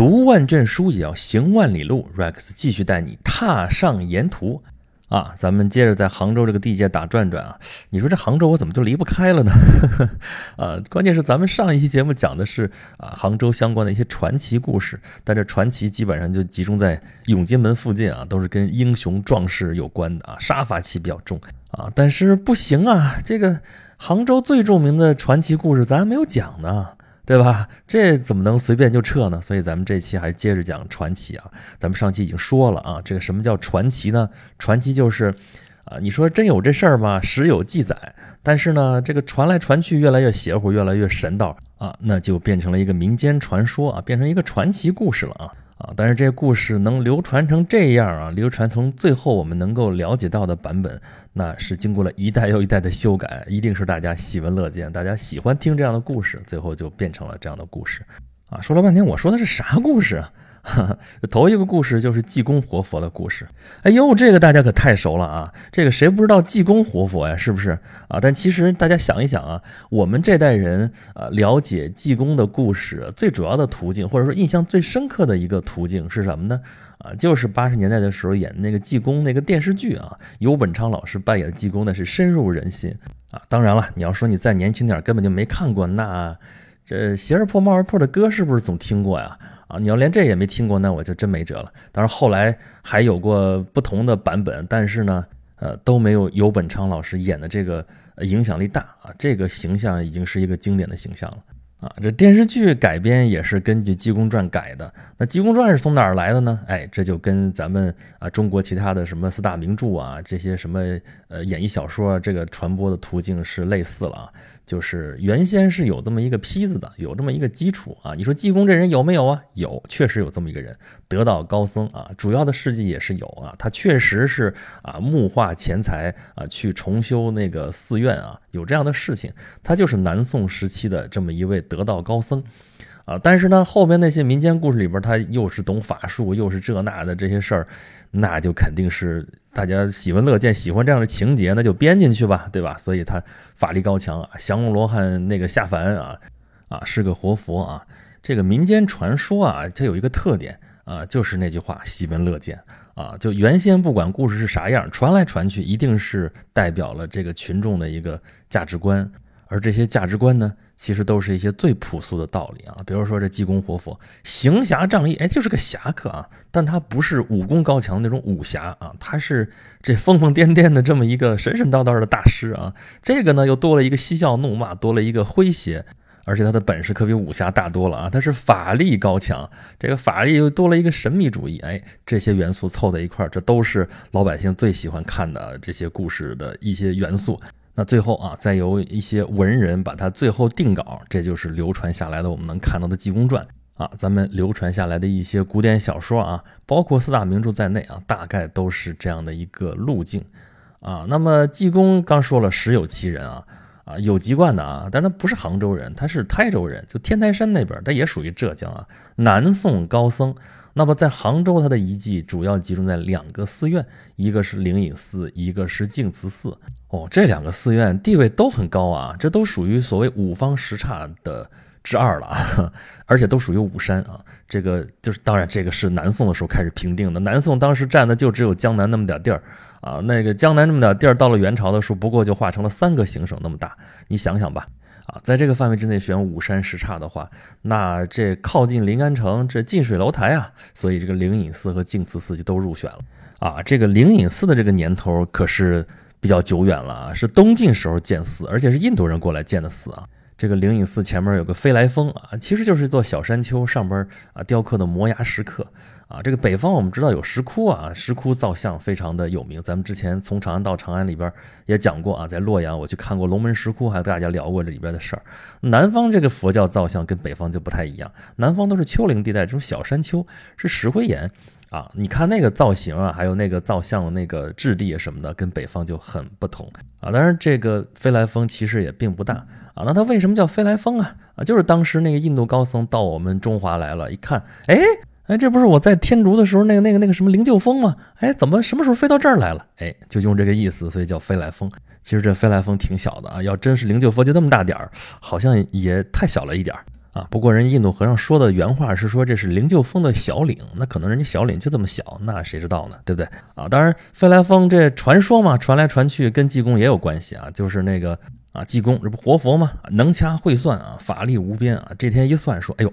读万卷书也要行万里路。Rex 继续带你踏上沿途。啊，咱们接着在杭州这个地界打转转啊！你说这杭州我怎么就离不开了呢？啊，关键是咱们上一期节目讲的是啊杭州相关的一些传奇故事，但这传奇基本上就集中在永金门附近啊，都是跟英雄壮士有关的啊，杀伐气比较重啊。但是不行啊，这个杭州最著名的传奇故事咱还没有讲呢。对吧？这怎么能随便就撤呢？所以咱们这期还是接着讲传奇啊。咱们上期已经说了啊，这个什么叫传奇呢？传奇就是，啊，你说真有这事儿吗？史有记载，但是呢，这个传来传去越来越邪乎，越来越神道啊，那就变成了一个民间传说啊，变成一个传奇故事了啊啊！但是这个故事能流传成这样啊，流传从最后我们能够了解到的版本。那是经过了一代又一代的修改，一定是大家喜闻乐见，大家喜欢听这样的故事，最后就变成了这样的故事，啊，说了半天，我说的是啥故事啊？哈哈头一个故事就是济公活佛的故事。哎呦，这个大家可太熟了啊！这个谁不知道济公活佛呀？是不是啊？但其实大家想一想啊，我们这代人啊，了解济公的故事最主要的途径，或者说印象最深刻的一个途径是什么呢？啊，就是八十年代的时候演那个济公那个电视剧啊，尤本昌老师扮演的济公呢是深入人心啊。当然了，你要说你再年轻点根本就没看过，那这鞋儿破帽儿破的歌是不是总听过呀？啊，你要连这也没听过，那我就真没辙了。当然后来还有过不同的版本，但是呢，呃，都没有尤本昌老师演的这个影响力大啊。这个形象已经是一个经典的形象了。啊，这电视剧改编也是根据《济公传》改的。那《济公传》是从哪儿来的呢？哎，这就跟咱们啊中国其他的什么四大名著啊，这些什么呃演绎小说这个传播的途径是类似了啊。就是原先是有这么一个坯子的，有这么一个基础啊。你说济公这人有没有啊？有，确实有这么一个人，得道高僧啊。主要的事迹也是有啊，他确实是啊募化钱财啊，去重修那个寺院啊，有这样的事情。他就是南宋时期的这么一位得道高僧啊。但是呢，后边那些民间故事里边，他又是懂法术，又是这那的这些事儿。那就肯定是大家喜闻乐见，喜欢这样的情节，那就编进去吧，对吧？所以他法力高强啊，降龙罗汉那个下凡啊，啊是个活佛啊。这个民间传说啊，它有一个特点啊，就是那句话，喜闻乐见啊。就原先不管故事是啥样，传来传去，一定是代表了这个群众的一个价值观，而这些价值观呢。其实都是一些最朴素的道理啊，比如说这济公活佛，行侠仗义，哎，就是个侠客啊，但他不是武功高强那种武侠啊，他是这疯疯癫癫的这么一个神神叨叨的大师啊。这个呢，又多了一个嬉笑怒骂，多了一个诙谐，而且他的本事可比武侠大多了啊，他是法力高强，这个法力又多了一个神秘主义，哎，这些元素凑在一块儿，这都是老百姓最喜欢看的这些故事的一些元素。那最后啊，再由一些文人把它最后定稿，这就是流传下来的我们能看到的《济公传》啊。咱们流传下来的一些古典小说啊，包括四大名著在内啊，大概都是这样的一个路径啊。那么济公刚说了，实有其人啊啊，有籍贯的啊，但他不是杭州人，他是台州人，就天台山那边，他也属于浙江啊。南宋高僧。那么在杭州，他的遗迹主要集中在两个寺院，一个是灵隐寺，一个是净慈寺。哦，这两个寺院地位都很高啊，这都属于所谓五方十刹的之二了啊，而且都属于五山啊。这个就是当然，这个是南宋的时候开始评定的。南宋当时占的就只有江南那么点地儿啊，那个江南那么点地儿，到了元朝的时候，不过就划成了三个行省那么大。你想想吧。啊，在这个范围之内选五山十刹的话，那这靠近临安城，这近水楼台啊，所以这个灵隐寺和净慈寺就都入选了。啊，这个灵隐寺的这个年头可是比较久远了啊，是东晋时候建寺，而且是印度人过来建的寺啊。这个灵隐寺前面有个飞来峰啊，其实就是一座小山丘，上边啊雕刻的摩崖石刻。啊，这个北方我们知道有石窟啊，石窟造像非常的有名。咱们之前从长安到长安里边也讲过啊，在洛阳我去看过龙门石窟，还跟大家聊过这里边的事儿。南方这个佛教造像跟北方就不太一样，南方都是丘陵地带这种小山丘，是石灰岩啊。你看那个造型啊，还有那个造像的那个质地什么的，跟北方就很不同啊。当然，这个飞来峰其实也并不大啊。那它为什么叫飞来峰啊？啊，就是当时那个印度高僧到我们中华来了，一看，哎。哎，这不是我在天竺的时候那个那个那个什么灵鹫峰吗？哎，怎么什么时候飞到这儿来了？哎，就用这个意思，所以叫飞来峰。其实这飞来峰挺小的啊，要真是灵鹫峰就这么大点儿，好像也太小了一点儿啊。不过人印度和尚说的原话是说这是灵鹫峰的小岭，那可能人家小岭就这么小，那谁知道呢？对不对啊？当然，飞来峰这传说嘛，传来传去跟济公也有关系啊，就是那个。啊，济公这不活佛吗？能掐会算啊，法力无边啊。这天一算，说，哎呦，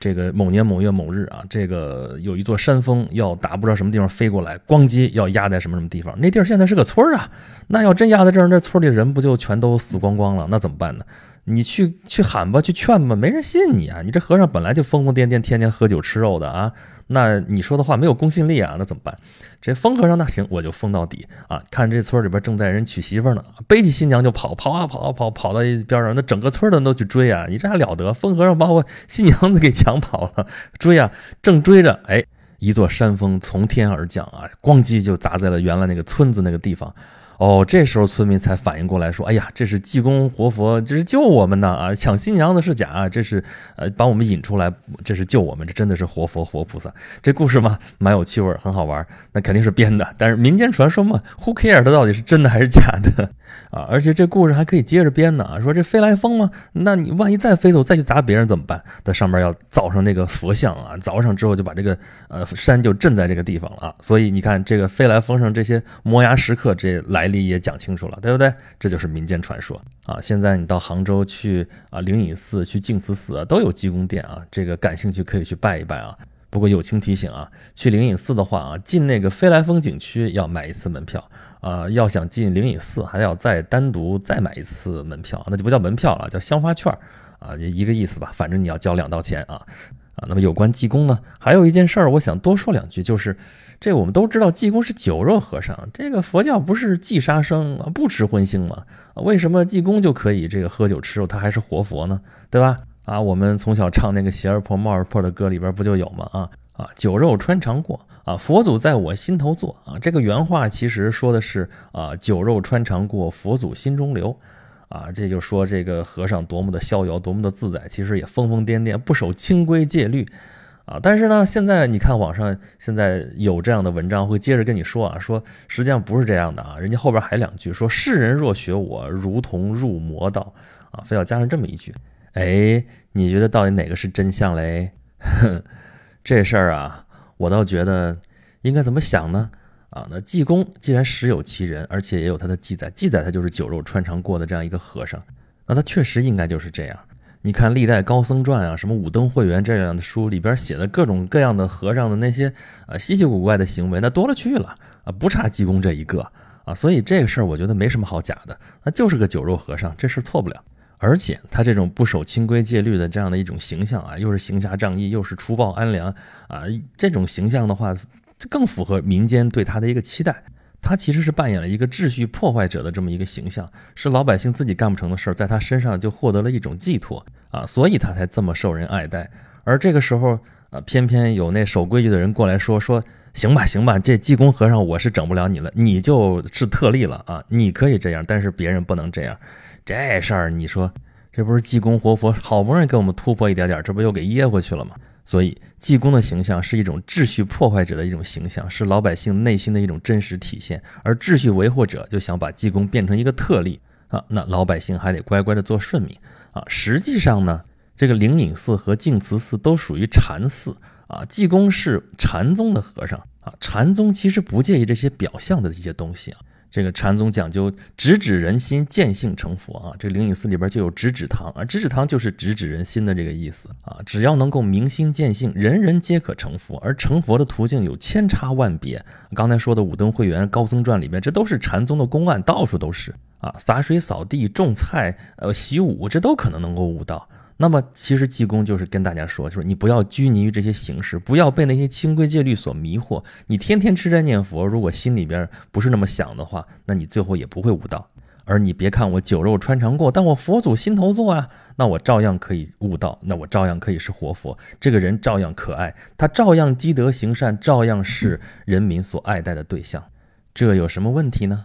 这个某年某月某日啊，这个有一座山峰要打不知道什么地方飞过来，咣叽要压在什么什么地方。那地儿现在是个村儿啊，那要真压在这儿，那村里人不就全都死光光了？那怎么办呢？你去去喊吧，去劝吧，没人信你啊！你这和尚本来就疯疯癫癫，天天喝酒吃肉的啊。那你说的话没有公信力啊，那怎么办？这疯和尚那行，我就疯到底啊！看这村里边正在人娶媳妇呢，背起新娘就跑，跑啊跑啊跑，跑到一边上，那整个村的人都去追啊！你这还了得？疯和尚把我新娘子给抢跑了，追啊！正追着，哎，一座山峰从天而降啊，咣叽就砸在了原来那个村子那个地方。哦，这时候村民才反应过来，说：“哎呀，这是济公活佛，这是救我们呢啊！抢新娘子是假，这是呃把我们引出来，这是救我们，这真的是活佛活菩萨。这故事嘛，蛮有趣味，很好玩。那肯定是编的，但是民间传说嘛，Who care 它到底是真的还是假的啊？而且这故事还可以接着编呢啊！说这飞来峰吗，那你万一再飞走，再去砸别人怎么办？在上面要凿上那个佛像啊，凿上之后就把这个呃山就镇在这个地方了啊。所以你看这个飞来峰上这些摩崖石刻，这来。历也讲清楚了，对不对？这就是民间传说啊！现在你到杭州去啊，灵隐寺、去净慈寺啊都有济公殿啊，这个感兴趣可以去拜一拜啊。不过友情提醒啊，去灵隐寺的话啊，进那个飞来峰景区要买一次门票啊，要想进灵隐寺还要再单独再买一次门票，那就不叫门票了，叫香花券啊，一个意思吧。反正你要交两道钱啊啊。那么有关济公呢，还有一件事儿，我想多说两句，就是。这我们都知道，济公是酒肉和尚。这个佛教不是忌杀生啊，不吃荤腥吗？为什么济公就可以这个喝酒吃肉，他还是活佛呢？对吧？啊，我们从小唱那个鞋儿破帽儿破的歌里边不就有吗？啊啊，酒肉穿肠过啊，佛祖在我心头坐啊。这个原话其实说的是啊，酒肉穿肠过，佛祖心中留啊。这就说这个和尚多么的逍遥，多么的自在，其实也疯疯癫癫，不守清规戒律。啊，但是呢，现在你看网上现在有这样的文章会接着跟你说啊，说实际上不是这样的啊，人家后边还两句说世人若学我，如同入魔道啊，非要加上这么一句，哎，你觉得到底哪个是真相嘞？哼 这事儿啊，我倒觉得应该怎么想呢？啊，那济公既然实有其人，而且也有他的记载，记载他就是酒肉穿肠过的这样一个和尚，那他确实应该就是这样。你看历代高僧传啊，什么五灯会元这样的书里边写的各种各样的和尚的那些啊稀奇古怪的行为，那多了去了啊，不差济公这一个啊，所以这个事儿我觉得没什么好假的，那就是个酒肉和尚，这事错不了。而且他这种不守清规戒律的这样的一种形象啊，又是行侠仗义，又是除暴安良啊，这种形象的话，更符合民间对他的一个期待。他其实是扮演了一个秩序破坏者的这么一个形象，是老百姓自己干不成的事儿，在他身上就获得了一种寄托啊，所以他才这么受人爱戴。而这个时候啊，偏偏有那守规矩的人过来说说，行吧行吧，这济公和尚我是整不了你了，你就是特例了啊，你可以这样，但是别人不能这样。这事儿你说，这不是济公活佛好不容易给我们突破一点点，这不又给噎回去了吗？所以，济公的形象是一种秩序破坏者的一种形象，是老百姓内心的一种真实体现。而秩序维护者就想把济公变成一个特例啊，那老百姓还得乖乖的做顺民啊。实际上呢，这个灵隐寺和净慈寺都属于禅寺啊，济公是禅宗的和尚啊，禅宗其实不介意这些表象的一些东西啊。这个禅宗讲究直指人心，见性成佛啊。这灵隐寺里边就有直指堂啊，直指堂就是直指人心的这个意思啊。只要能够明心见性，人人皆可成佛。而成佛的途径有千差万别。刚才说的五灯会元、高僧传里面，这都是禅宗的公案，到处都是啊。洒水、扫地、种菜、呃习武，这都可能能够悟道。那么，其实济公就是跟大家说，就是你不要拘泥于这些形式，不要被那些清规戒律所迷惑。你天天吃斋念佛，如果心里边不是那么想的话，那你最后也不会悟道。而你别看我酒肉穿肠过，但我佛祖心头坐啊，那我照样可以悟道，那我照样可以是活佛。这个人照样可爱，他照样积德行善，照样是人民所爱戴的对象。这有什么问题呢？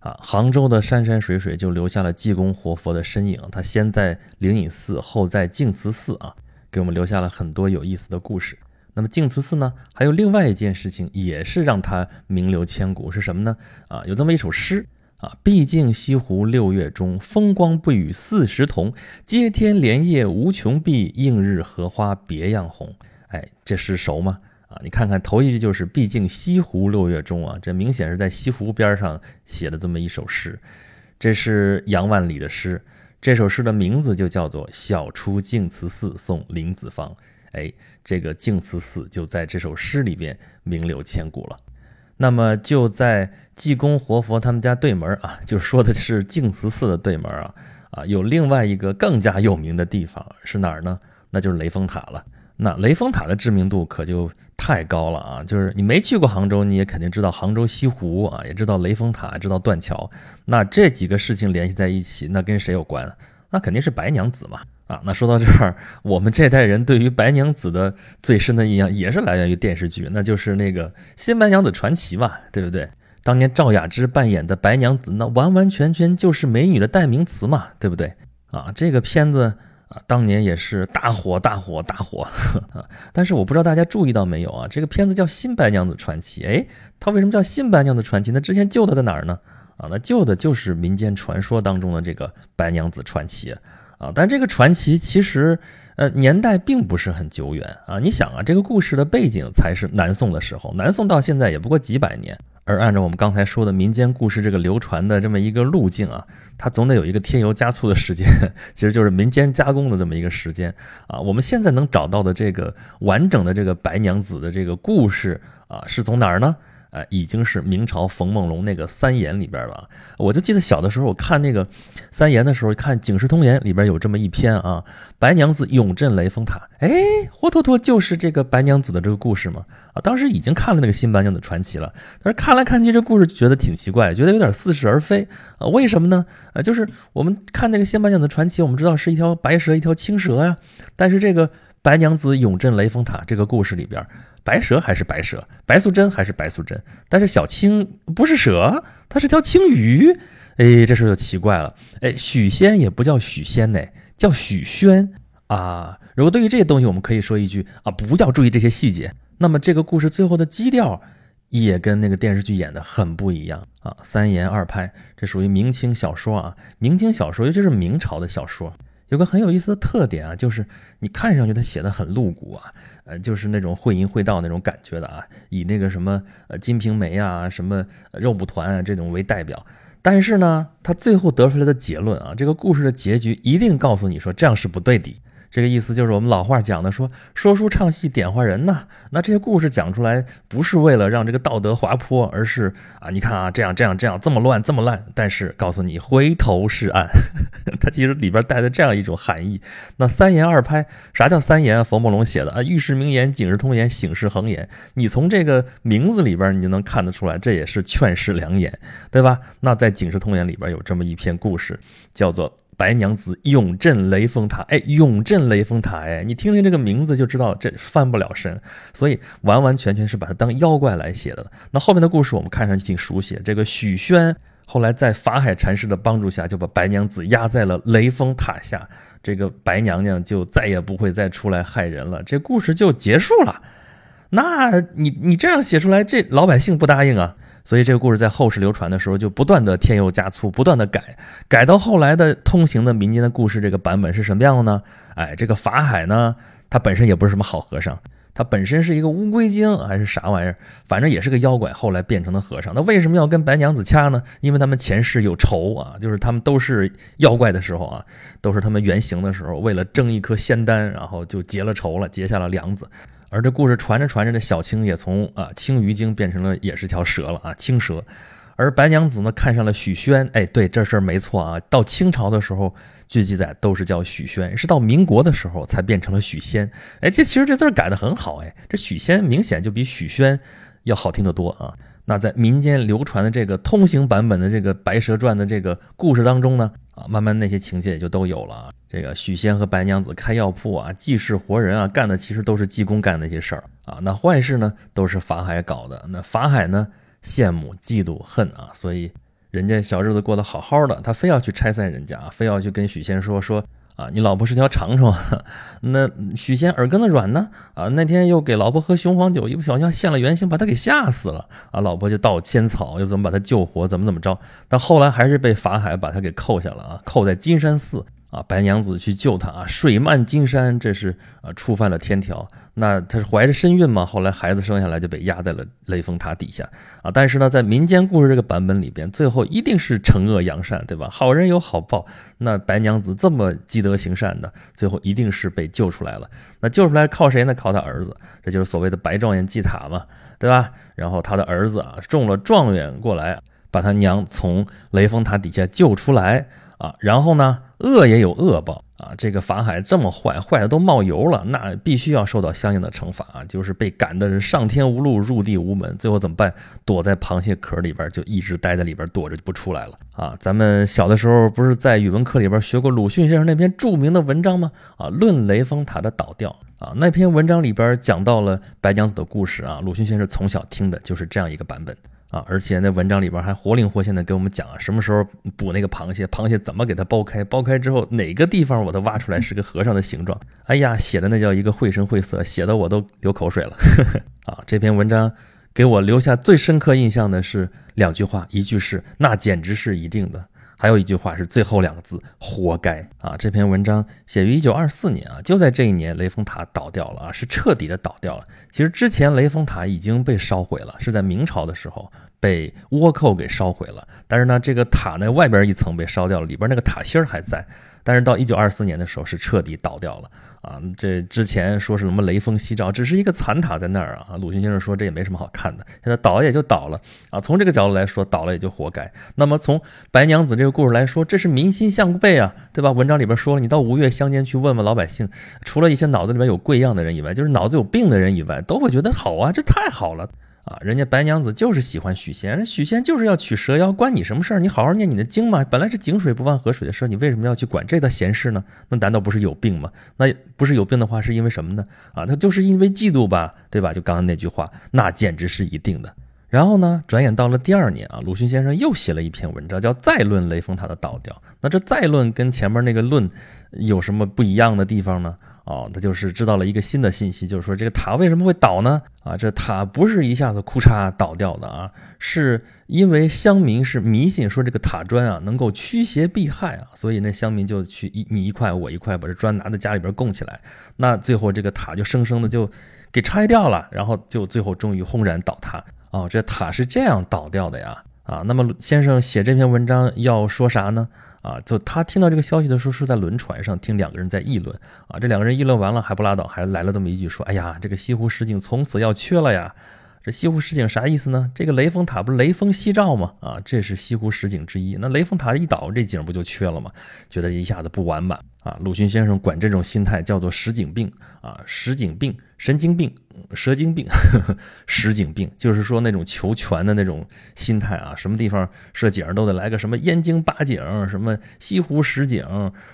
啊，杭州的山山水水就留下了济公活佛的身影。他先在灵隐寺，后在净慈寺啊，给我们留下了很多有意思的故事。那么净慈寺呢，还有另外一件事情，也是让他名留千古，是什么呢？啊，有这么一首诗啊，毕竟西湖六月中，风光不与四时同。接天莲叶无穷碧，映日荷花别样红。哎，这诗熟吗？啊，你看看头一句就是“毕竟西湖六月中”啊，这明显是在西湖边上写的这么一首诗。这是杨万里的诗，这首诗的名字就叫做《晓出净慈寺送林子方》。哎，这个净慈寺就在这首诗里边名留千古了。那么就在济公活佛他们家对门啊，就说的是净慈寺的对门啊啊，有另外一个更加有名的地方是哪儿呢？那就是雷峰塔了。那雷峰塔的知名度可就太高了啊！就是你没去过杭州，你也肯定知道杭州西湖啊，也知道雷峰塔，知道断桥。那这几个事情联系在一起，那跟谁有关？那肯定是白娘子嘛。啊，那说到这儿，我们这代人对于白娘子的最深的印象也是来源于电视剧，那就是那个《新白娘子传奇》嘛，对不对？当年赵雅芝扮演的白娘子，那完完全全就是美女的代名词嘛，对不对？啊，这个片子啊，当年也是大火大火大火啊。但是我不知道大家注意到没有啊，这个片子叫《新白娘子传奇》，哎，它为什么叫《新白娘子传奇》？那之前旧的在哪儿呢？啊，那旧的就是民间传说当中的这个白娘子传奇。啊，但这个传奇其实，呃，年代并不是很久远啊。你想啊，这个故事的背景才是南宋的时候，南宋到现在也不过几百年。而按照我们刚才说的民间故事这个流传的这么一个路径啊，它总得有一个添油加醋的时间，其实就是民间加工的这么一个时间啊。我们现在能找到的这个完整的这个白娘子的这个故事啊，是从哪儿呢？呃，已经是明朝冯梦龙那个《三言》里边了。我就记得小的时候，我看那个《三言》的时候，看《警世通言》里边有这么一篇啊，白娘子永镇雷峰塔。哎，活脱脱就是这个白娘子的这个故事嘛。啊，当时已经看了那个《新白娘子传奇》了，但是看来看去这故事觉得挺奇怪，觉得有点似是而非啊。为什么呢？啊，就是我们看那个《新白娘子传奇》，我们知道是一条白蛇，一条青蛇呀。但是这个白娘子永镇雷峰塔这个故事里边。白蛇还是白蛇，白素贞还是白素贞，但是小青不是蛇，它是条青鱼。哎，这时候就奇怪了。哎，许仙也不叫许仙呢，叫许宣啊。如果对于这些东西，我们可以说一句啊，不要注意这些细节。那么这个故事最后的基调也跟那个电视剧演的很不一样啊。三言二拍，这属于明清小说啊。明清小说，尤其是明朝的小说，有个很有意思的特点啊，就是你看上去他写的很露骨啊。呃，就是那种会淫会道那种感觉的啊，以那个什么呃《金瓶梅》啊、什么肉蒲团啊这种为代表。但是呢，他最后得出来的结论啊，这个故事的结局一定告诉你说这样是不对的。这个意思就是我们老话讲的，说说书唱戏点化人呐。那这些故事讲出来，不是为了让这个道德滑坡，而是啊，你看啊，这样这样这样，这么乱这么烂。但是告诉你，回头是岸，它其实里边带的这样一种含义。那三言二拍，啥叫三言？冯梦龙写的啊，预示名言，警示通言，醒世恒言。你从这个名字里边，你就能看得出来，这也是劝世良言，对吧？那在警示通言里边有这么一篇故事，叫做。白娘子永镇雷峰塔，哎，永镇雷峰塔，哎，你听听这个名字就知道这翻不了身，所以完完全全是把它当妖怪来写的。那后面的故事我们看上去挺熟悉，这个许宣后来在法海禅师的帮助下，就把白娘子压在了雷峰塔下，这个白娘娘就再也不会再出来害人了，这故事就结束了。那你你这样写出来，这老百姓不答应啊。所以这个故事在后世流传的时候，就不断的添油加醋，不断的改，改到后来的通行的民间的故事这个版本是什么样的呢？哎，这个法海呢，他本身也不是什么好和尚，他本身是一个乌龟精还是啥玩意儿，反正也是个妖怪，后来变成了和尚。那为什么要跟白娘子掐呢？因为他们前世有仇啊，就是他们都是妖怪的时候啊，都是他们原型的时候，为了争一颗仙丹，然后就结了仇了，结下了梁子。而这故事传着传着，这小青也从啊青鱼精变成了也是条蛇了啊青蛇，而白娘子呢看上了许宣，哎，对这事儿没错啊。到清朝的时候，据记载都是叫许宣，是到民国的时候才变成了许仙。哎，这其实这字儿改的很好，哎，这许仙明显就比许宣要好听得多啊。那在民间流传的这个通行版本的这个《白蛇传》的这个故事当中呢，啊，慢慢那些情节也就都有了啊。这个许仙和白娘子开药铺啊，济世活人啊，干的其实都是济公干的一些事儿啊。那坏事呢，都是法海搞的。那法海呢，羡慕、嫉妒、恨啊，所以人家小日子过得好好的，他非要去拆散人家，非要去跟许仙说说。啊，你老婆是条长虫，那许仙耳根子软呢？啊，那天又给老婆喝雄黄酒，一不小心现了原形，把他给吓死了。啊，老婆就倒仙草，又怎么把他救活，怎么怎么着？但后来还是被法海把他给扣下了啊，扣在金山寺。啊，白娘子去救他啊，水漫金山，这是啊触犯了天条。那她是怀着身孕嘛？后来孩子生下来就被压在了雷峰塔底下啊。但是呢，在民间故事这个版本里边，最后一定是惩恶扬善，对吧？好人有好报。那白娘子这么积德行善的，最后一定是被救出来了。那救出来靠谁呢？靠他儿子，这就是所谓的白状元祭塔嘛，对吧？然后他的儿子啊中了状元过来，把他娘从雷峰塔底下救出来。啊，然后呢，恶也有恶报啊！这个法海这么坏，坏的都冒油了，那必须要受到相应的惩罚啊！就是被赶的人上天无路，入地无门，最后怎么办？躲在螃蟹壳里边，就一直待在里边躲着，就不出来了啊！咱们小的时候不是在语文课里边学过鲁迅先生那篇著名的文章吗？啊，《论雷峰塔的倒掉》啊，那篇文章里边讲到了白娘子的故事啊，鲁迅先生从小听的就是这样一个版本。啊，而且那文章里边还活灵活现的给我们讲啊，什么时候捕那个螃蟹，螃蟹怎么给它剥开，剥开之后哪个地方我都挖出来是个和尚的形状。哎呀，写的那叫一个绘声绘色，写的我都流口水了。啊，这篇文章给我留下最深刻印象的是两句话，一句是那简直是一定的。还有一句话是最后两个字，活该啊！这篇文章写于一九二四年啊，就在这一年，雷峰塔倒掉了啊，是彻底的倒掉了。其实之前雷峰塔已经被烧毁了，是在明朝的时候被倭寇给烧毁了。但是呢，这个塔呢外边一层被烧掉了，里边那个塔芯儿还在。但是到一九二四年的时候是彻底倒掉了啊！这之前说是什么雷锋夕照，只是一个残塔在那儿啊。鲁迅先生说这也没什么好看的，现在倒也就倒了啊。从这个角度来说，倒了也就活该。那么从白娘子这个故事来说，这是民心向背啊，对吧？文章里边说了，你到吴越乡间去问问老百姓，除了一些脑子里边有贵样的人以外，就是脑子有病的人以外，都会觉得好啊，这太好了。啊，人家白娘子就是喜欢许仙，人许仙就是要取蛇妖，关你什么事儿？你好好念你的经嘛。本来是井水不犯河水的事儿，你为什么要去管这的闲事呢？那难道不是有病吗？那不是有病的话，是因为什么呢？啊，他就是因为嫉妒吧，对吧？就刚刚那句话，那简直是一定的。然后呢，转眼到了第二年啊，鲁迅先生又写了一篇文章，叫《再论雷峰塔的倒掉》。那这再论跟前面那个论有什么不一样的地方呢？哦，他就是知道了一个新的信息，就是说这个塔为什么会倒呢？啊，这塔不是一下子库嚓倒掉的啊，是因为乡民是迷信说这个塔砖啊能够驱邪避害啊，所以那乡民就去一你一块我一块把这砖拿到家里边供起来，那最后这个塔就生生的就给拆掉了，然后就最后终于轰然倒塌。哦，这塔是这样倒掉的呀？啊，那么先生写这篇文章要说啥呢？啊，就他听到这个消息的时候，是在轮船上听两个人在议论啊。这两个人议论完了还不拉倒，还来了这么一句说：“哎呀，这个西湖十景从此要缺了呀。”这西湖十景啥意思呢？这个雷峰塔不是雷锋夕照吗？啊，这是西湖十景之一。那雷峰塔一倒，这景不就缺了吗？觉得一下子不完满啊。鲁迅先生管这种心态叫做十景病啊，十景病、神经病、蛇精病、石景病，就是说那种求全的那种心态啊。什么地方设景都得来个什么燕京八景，什么西湖十景，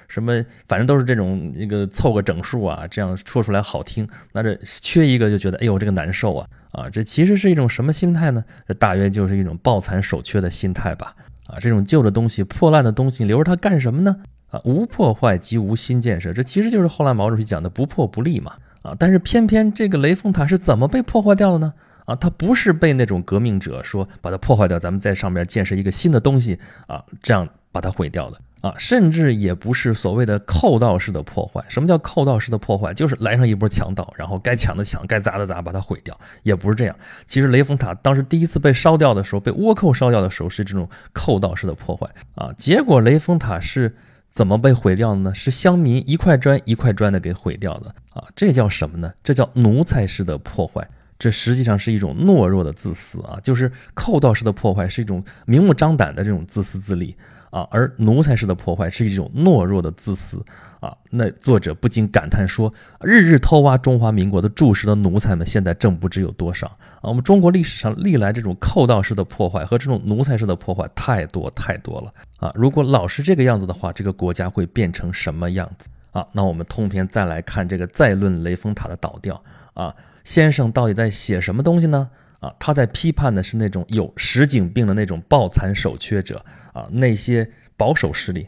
什么反正都是这种那个凑个整数啊，这样说出来好听。那这缺一个就觉得哎呦这个难受啊。啊，这其实是一种什么心态呢？这大约就是一种抱残守缺的心态吧。啊，这种旧的东西、破烂的东西，留着它干什么呢？啊，无破坏即无新建设，这其实就是后来毛主席讲的“不破不立”嘛。啊，但是偏偏这个雷峰塔是怎么被破坏掉的呢？啊，它不是被那种革命者说把它破坏掉，咱们在上面建设一个新的东西啊，这样把它毁掉的。啊，甚至也不是所谓的寇盗式的破坏。什么叫寇盗式的破坏？就是来上一波强盗，然后该抢的抢，该砸的砸，把它毁掉。也不是这样。其实雷峰塔当时第一次被烧掉的时候，被倭寇烧掉的时候，是这种寇盗式的破坏啊。结果雷峰塔是怎么被毁掉的呢？是乡民一块砖一块砖的给毁掉的啊。这叫什么呢？这叫奴才式的破坏。这实际上是一种懦弱的自私啊。就是寇盗式的破坏是一种明目张胆的这种自私自利。啊，而奴才式的破坏是一种懦弱的自私啊！那作者不禁感叹说：“日日偷挖中华民国的柱石的奴才们，现在正不知有多少啊！我们中国历史上历来这种寇盗式的破坏和这种奴才式的破坏太多太多了啊！如果老是这个样子的话，这个国家会变成什么样子啊？那我们通篇再来看这个再论雷峰塔的倒掉啊，先生到底在写什么东西呢？啊，他在批判的是那种有实景病的那种抱残守缺者。啊，那些保守势力，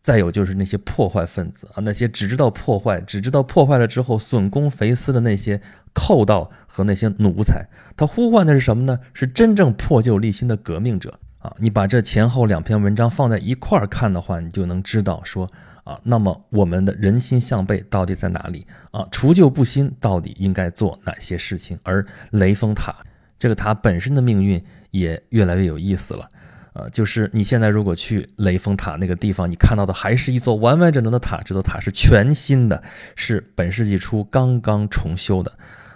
再有就是那些破坏分子啊，那些只知道破坏，只知道破坏了之后损公肥私的那些寇盗和那些奴才，他呼唤的是什么呢？是真正破旧立新的革命者啊！你把这前后两篇文章放在一块儿看的话，你就能知道说。啊，那么我们的人心向背到底在哪里啊？除旧布新到底应该做哪些事情？而雷峰塔这个塔本身的命运也越来越有意思了。呃，就是你现在如果去雷峰塔那个地方，你看到的还是一座完完整整的塔，这座塔是全新的，是本世纪初刚刚重修的。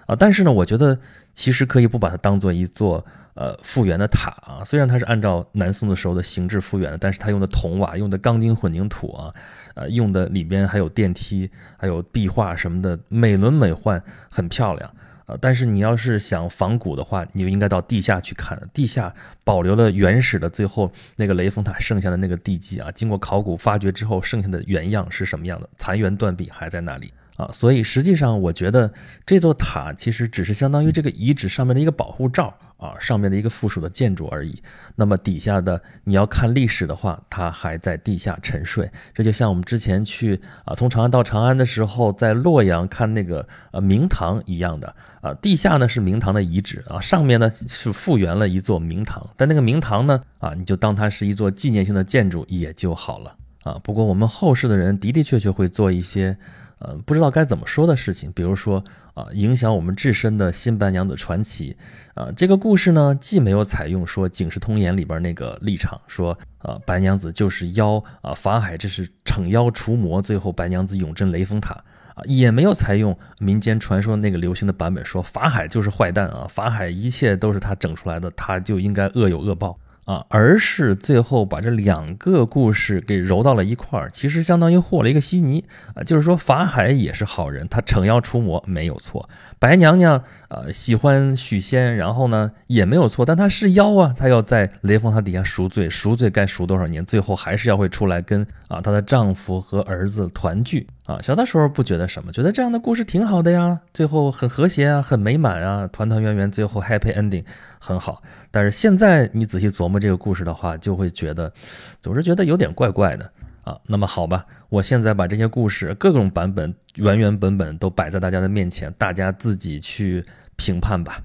啊，但是呢，我觉得其实可以不把它当做一座。呃，复原的塔啊，虽然它是按照南宋的时候的形制复原的，但是它用的铜瓦，用的钢筋混凝土啊，呃，用的里边还有电梯，还有壁画什么的，美轮美奂，很漂亮啊。但是你要是想仿古的话，你就应该到地下去看，地下保留了原始的最后那个雷峰塔剩下的那个地基啊，经过考古发掘之后，剩下的原样是什么样的，残垣断壁还在那里啊。所以实际上，我觉得这座塔其实只是相当于这个遗址上面的一个保护罩。啊，上面的一个附属的建筑而已。那么底下的你要看历史的话，它还在地下沉睡。这就像我们之前去啊，从长安到长安的时候，在洛阳看那个呃明堂一样的啊，地下呢是明堂的遗址啊，上面呢是复原了一座明堂。但那个明堂呢啊，你就当它是一座纪念性的建筑也就好了啊。不过我们后世的人的的确确会做一些。呃，不知道该怎么说的事情，比如说啊，影响我们至深的新白娘子传奇，啊，这个故事呢，既没有采用说《警世通言》里边那个立场，说啊，白娘子就是妖啊，法海这是惩妖除魔，最后白娘子永镇雷峰塔啊，也没有采用民间传说那个流行的版本，说法海就是坏蛋啊，法海一切都是他整出来的，他就应该恶有恶报。啊，而是最后把这两个故事给揉到了一块儿，其实相当于和了一个稀泥啊。就是说，法海也是好人，他惩妖除魔没有错。白娘娘呃喜欢许仙，然后呢也没有错，但她是妖啊，她要在雷峰塔底下赎罪，赎罪该赎多少年，最后还是要会出来跟啊她的丈夫和儿子团聚啊。小的时候不觉得什么，觉得这样的故事挺好的呀，最后很和谐啊，很美满啊，团团圆圆，最后 happy ending。很好，但是现在你仔细琢磨这个故事的话，就会觉得总是觉得有点怪怪的啊。那么好吧，我现在把这些故事各种版本原原本本都摆在大家的面前，大家自己去评判吧。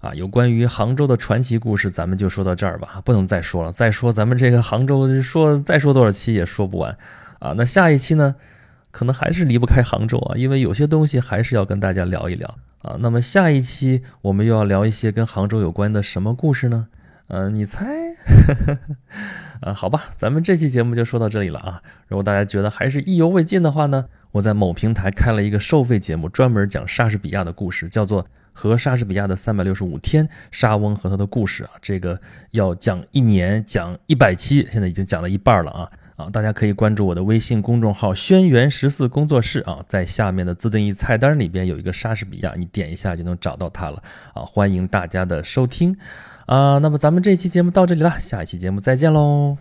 啊，有关于杭州的传奇故事，咱们就说到这儿吧，不能再说了。再说咱们这个杭州说再说多少期也说不完啊。那下一期呢，可能还是离不开杭州啊，因为有些东西还是要跟大家聊一聊。啊，那么下一期我们又要聊一些跟杭州有关的什么故事呢？呃，你猜？啊，好吧，咱们这期节目就说到这里了啊。如果大家觉得还是意犹未尽的话呢，我在某平台开了一个收费节目，专门讲莎士比亚的故事，叫做《和莎士比亚的三百六十五天：莎翁和他的故事》啊。这个要讲一年，讲一百期，现在已经讲了一半了啊。啊，大家可以关注我的微信公众号“轩辕十四工作室”啊，在下面的自定义菜单里边有一个莎士比亚，你点一下就能找到它了啊！欢迎大家的收听啊，那么咱们这期节目到这里了，下一期节目再见喽。